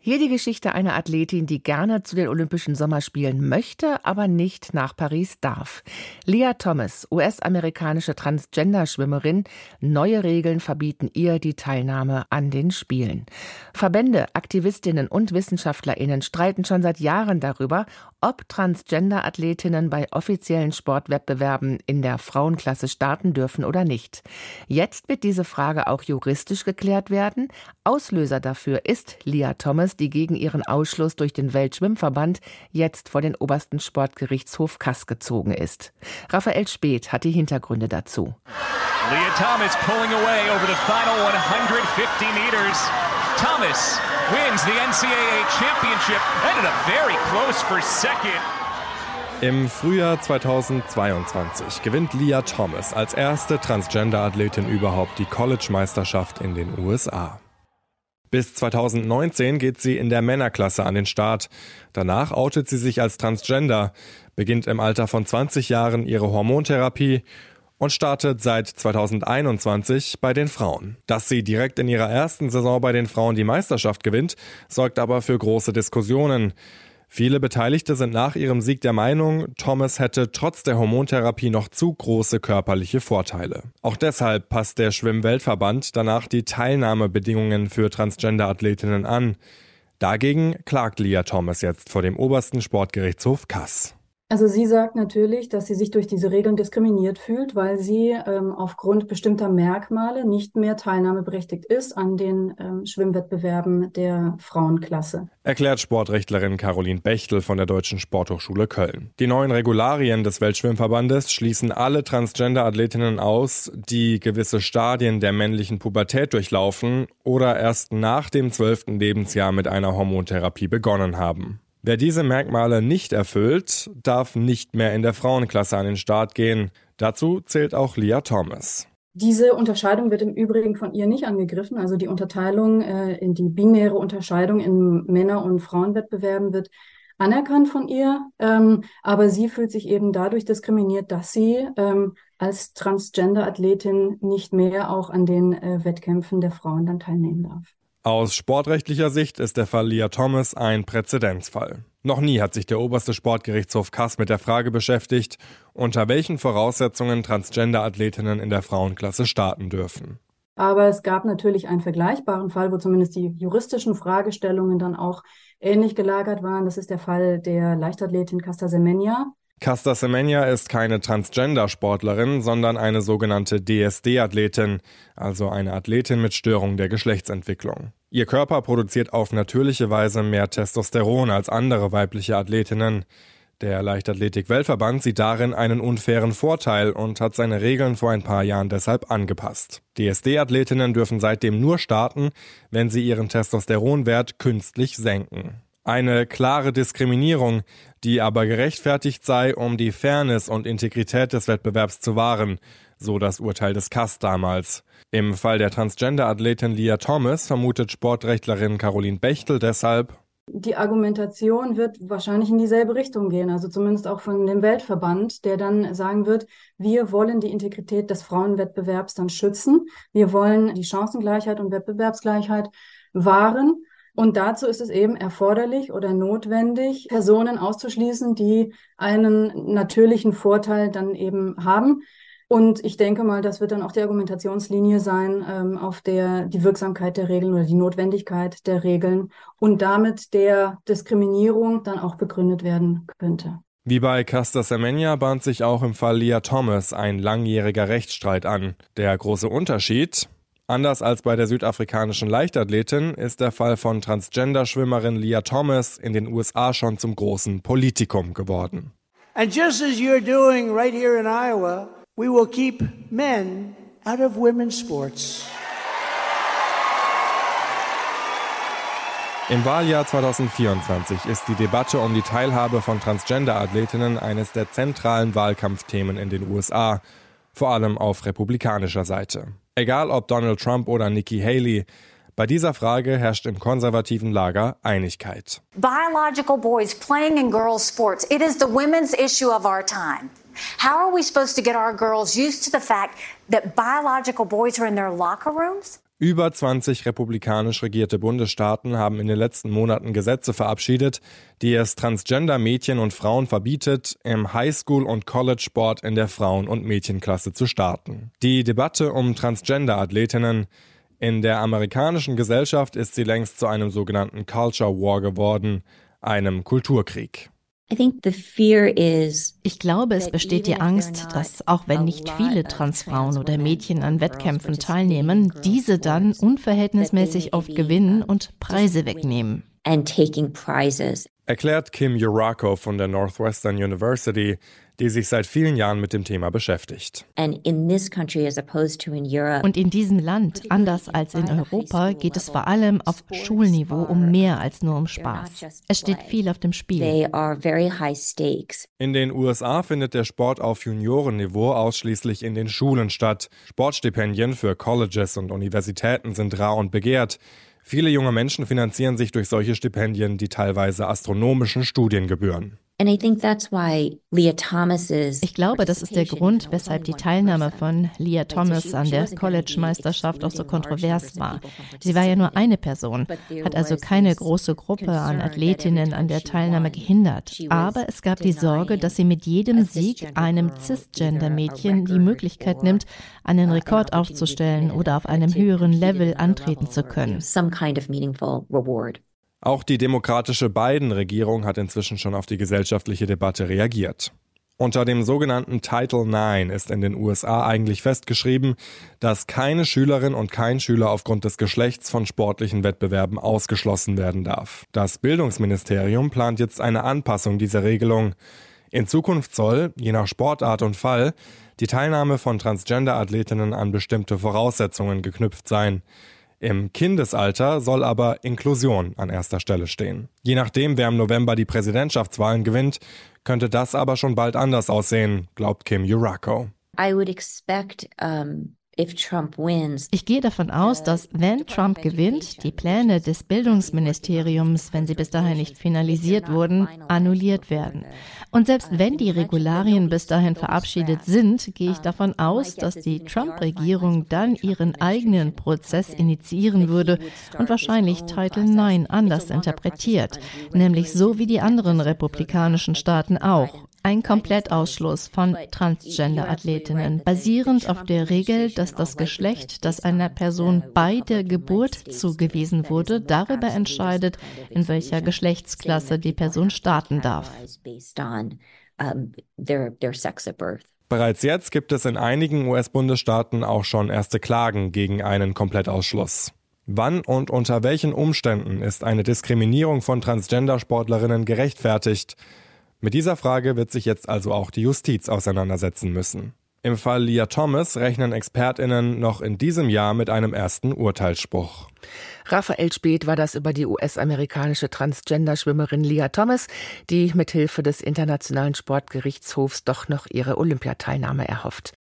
Hier die Geschichte einer Athletin, die gerne zu den Olympischen Sommerspielen möchte, aber nicht nach Paris darf. Leah Thomas, US-amerikanische Transgender-Schwimmerin. Neue Regeln verbieten ihr die Teilnahme an den Spielen. Verbände, Aktivistinnen und WissenschaftlerInnen streiten schon seit Jahren darüber, ob Transgender-Athletinnen bei offiziellen Sportwettbewerben in der Frauenklasse starten dürfen oder nicht. Jetzt wird diese Frage auch juristisch geklärt werden. Auslöser dafür ist Leah Thomas, die gegen ihren Ausschluss durch den Weltschwimmverband jetzt vor den obersten Sportgerichtshof Kass gezogen ist. Raphael Speth hat die Hintergründe dazu. Leah Thomas pulling away over the final 150 meters. Thomas wins the NCAA championship. Ended up very close for second. Im Frühjahr 2022 gewinnt Leah Thomas als erste Transgender-Athletin überhaupt die College-Meisterschaft in den USA. Bis 2019 geht sie in der Männerklasse an den Start. Danach outet sie sich als Transgender, beginnt im Alter von 20 Jahren ihre Hormontherapie und startet seit 2021 bei den Frauen. Dass sie direkt in ihrer ersten Saison bei den Frauen die Meisterschaft gewinnt, sorgt aber für große Diskussionen. Viele Beteiligte sind nach ihrem Sieg der Meinung, Thomas hätte trotz der Hormontherapie noch zu große körperliche Vorteile. Auch deshalb passt der Schwimmweltverband danach die Teilnahmebedingungen für Transgender-Athletinnen an. Dagegen klagt Leah Thomas jetzt vor dem obersten Sportgerichtshof Kass. Also sie sagt natürlich, dass sie sich durch diese Regeln diskriminiert fühlt, weil sie ähm, aufgrund bestimmter Merkmale nicht mehr teilnahmeberechtigt ist an den ähm, Schwimmwettbewerben der Frauenklasse. Erklärt Sportrechtlerin Caroline Bechtel von der Deutschen Sporthochschule Köln. Die neuen Regularien des Weltschwimmverbandes schließen alle Transgender-Athletinnen aus, die gewisse Stadien der männlichen Pubertät durchlaufen oder erst nach dem zwölften Lebensjahr mit einer Hormontherapie begonnen haben. Wer diese Merkmale nicht erfüllt, darf nicht mehr in der Frauenklasse an den Start gehen. Dazu zählt auch Leah Thomas. Diese Unterscheidung wird im Übrigen von ihr nicht angegriffen. Also die Unterteilung äh, in die binäre Unterscheidung in Männer- und Frauenwettbewerben wird anerkannt von ihr. Ähm, aber sie fühlt sich eben dadurch diskriminiert, dass sie ähm, als Transgender-Athletin nicht mehr auch an den äh, Wettkämpfen der Frauen dann teilnehmen darf. Aus sportrechtlicher Sicht ist der Fall Leah Thomas ein Präzedenzfall. Noch nie hat sich der oberste Sportgerichtshof Kass mit der Frage beschäftigt, unter welchen Voraussetzungen Transgender-Athletinnen in der Frauenklasse starten dürfen. Aber es gab natürlich einen vergleichbaren Fall, wo zumindest die juristischen Fragestellungen dann auch ähnlich gelagert waren. Das ist der Fall der Leichtathletin Casta Semenya. Casta Semenya ist keine Transgender-Sportlerin, sondern eine sogenannte DSD-Athletin, also eine Athletin mit Störung der Geschlechtsentwicklung. Ihr Körper produziert auf natürliche Weise mehr Testosteron als andere weibliche Athletinnen. Der Leichtathletik-Weltverband sieht darin einen unfairen Vorteil und hat seine Regeln vor ein paar Jahren deshalb angepasst. DSD-Athletinnen dürfen seitdem nur starten, wenn sie ihren Testosteronwert künstlich senken. Eine klare Diskriminierung, die aber gerechtfertigt sei, um die Fairness und Integrität des Wettbewerbs zu wahren, so das Urteil des CAS damals. Im Fall der Transgender-Athletin Leah Thomas vermutet Sportrechtlerin Caroline Bechtel deshalb, die Argumentation wird wahrscheinlich in dieselbe Richtung gehen, also zumindest auch von dem Weltverband, der dann sagen wird, wir wollen die Integrität des Frauenwettbewerbs dann schützen, wir wollen die Chancengleichheit und Wettbewerbsgleichheit wahren und dazu ist es eben erforderlich oder notwendig, Personen auszuschließen, die einen natürlichen Vorteil dann eben haben. Und ich denke mal, das wird dann auch die Argumentationslinie sein, ähm, auf der die Wirksamkeit der Regeln oder die Notwendigkeit der Regeln und damit der Diskriminierung dann auch begründet werden könnte. Wie bei Casta Semenya bahnt sich auch im Fall Leah Thomas ein langjähriger Rechtsstreit an. Der große Unterschied, Anders als bei der südafrikanischen Leichtathletin ist der Fall von Transgender-Schwimmerin Leah Thomas in den USA schon zum großen Politikum geworden. And just as you're doing right here in Iowa, we will keep men out of women's sports. Im Wahljahr 2024 ist die Debatte um die Teilhabe von Transgender-Athletinnen eines der zentralen Wahlkampfthemen in den USA, vor allem auf republikanischer Seite. Egal ob Donald Trump oder Nikki Haley, bei dieser Frage herrscht im konservativen Lager Einigkeit. Biological boys playing in girls sports, it is the women's issue of our time. How are we supposed to get our girls used to the fact that biological boys are in their locker rooms? Über 20 republikanisch regierte Bundesstaaten haben in den letzten Monaten Gesetze verabschiedet, die es Transgender-Mädchen und Frauen verbietet, im Highschool- und College-Sport in der Frauen- und Mädchenklasse zu starten. Die Debatte um Transgender-Athletinnen in der amerikanischen Gesellschaft ist sie längst zu einem sogenannten Culture War geworden, einem Kulturkrieg. Ich glaube, es besteht die Angst, dass auch wenn nicht viele Transfrauen oder Mädchen an Wettkämpfen teilnehmen, diese dann unverhältnismäßig oft gewinnen und Preise wegnehmen. Erklärt Kim Urako von der Northwestern University, die sich seit vielen Jahren mit dem Thema beschäftigt. Und in diesem Land, anders als in Europa, geht es vor allem auf Schulniveau um mehr als nur um Spaß. Es steht viel auf dem Spiel. In den USA findet der Sport auf Juniorenniveau ausschließlich in den Schulen statt. Sportstipendien für Colleges und Universitäten sind rar und begehrt. Viele junge Menschen finanzieren sich durch solche Stipendien die teilweise astronomischen Studiengebühren. Ich glaube, das ist der Grund, weshalb die Teilnahme von Leah Thomas an der College-Meisterschaft auch so kontrovers war. Sie war ja nur eine Person, hat also keine große Gruppe an Athletinnen an der Teilnahme gehindert. Aber es gab die Sorge, dass sie mit jedem Sieg einem Cisgender-Mädchen die Möglichkeit nimmt, einen Rekord aufzustellen oder auf einem höheren Level antreten zu können. Auch die demokratische Biden-Regierung hat inzwischen schon auf die gesellschaftliche Debatte reagiert. Unter dem sogenannten Title IX ist in den USA eigentlich festgeschrieben, dass keine Schülerin und kein Schüler aufgrund des Geschlechts von sportlichen Wettbewerben ausgeschlossen werden darf. Das Bildungsministerium plant jetzt eine Anpassung dieser Regelung. In Zukunft soll, je nach Sportart und Fall, die Teilnahme von Transgender-Athletinnen an bestimmte Voraussetzungen geknüpft sein. Im Kindesalter soll aber Inklusion an erster Stelle stehen. Je nachdem, wer im November die Präsidentschaftswahlen gewinnt, könnte das aber schon bald anders aussehen, glaubt Kim Urako. I would expect um ich gehe davon aus, dass wenn Trump gewinnt, die Pläne des Bildungsministeriums, wenn sie bis dahin nicht finalisiert wurden, annulliert werden. Und selbst wenn die Regularien bis dahin verabschiedet sind, gehe ich davon aus, dass die Trump-Regierung dann ihren eigenen Prozess initiieren würde und wahrscheinlich Title IX anders interpretiert, nämlich so wie die anderen republikanischen Staaten auch ein Komplettausschluss von Transgender-Athletinnen, basierend auf der Regel, dass das Geschlecht, das einer Person bei der Geburt zugewiesen wurde, darüber entscheidet, in welcher Geschlechtsklasse die Person starten darf. Bereits jetzt gibt es in einigen US-Bundesstaaten auch schon erste Klagen gegen einen Komplettausschluss. Wann und unter welchen Umständen ist eine Diskriminierung von Transgender-Sportlerinnen gerechtfertigt? Mit dieser Frage wird sich jetzt also auch die Justiz auseinandersetzen müssen. Im Fall Leah Thomas rechnen ExpertInnen noch in diesem Jahr mit einem ersten Urteilsspruch. Raphael Speth war das über die US-amerikanische Transgender-Schwimmerin Leah Thomas, die mithilfe des Internationalen Sportgerichtshofs doch noch ihre Olympiateilnahme erhofft.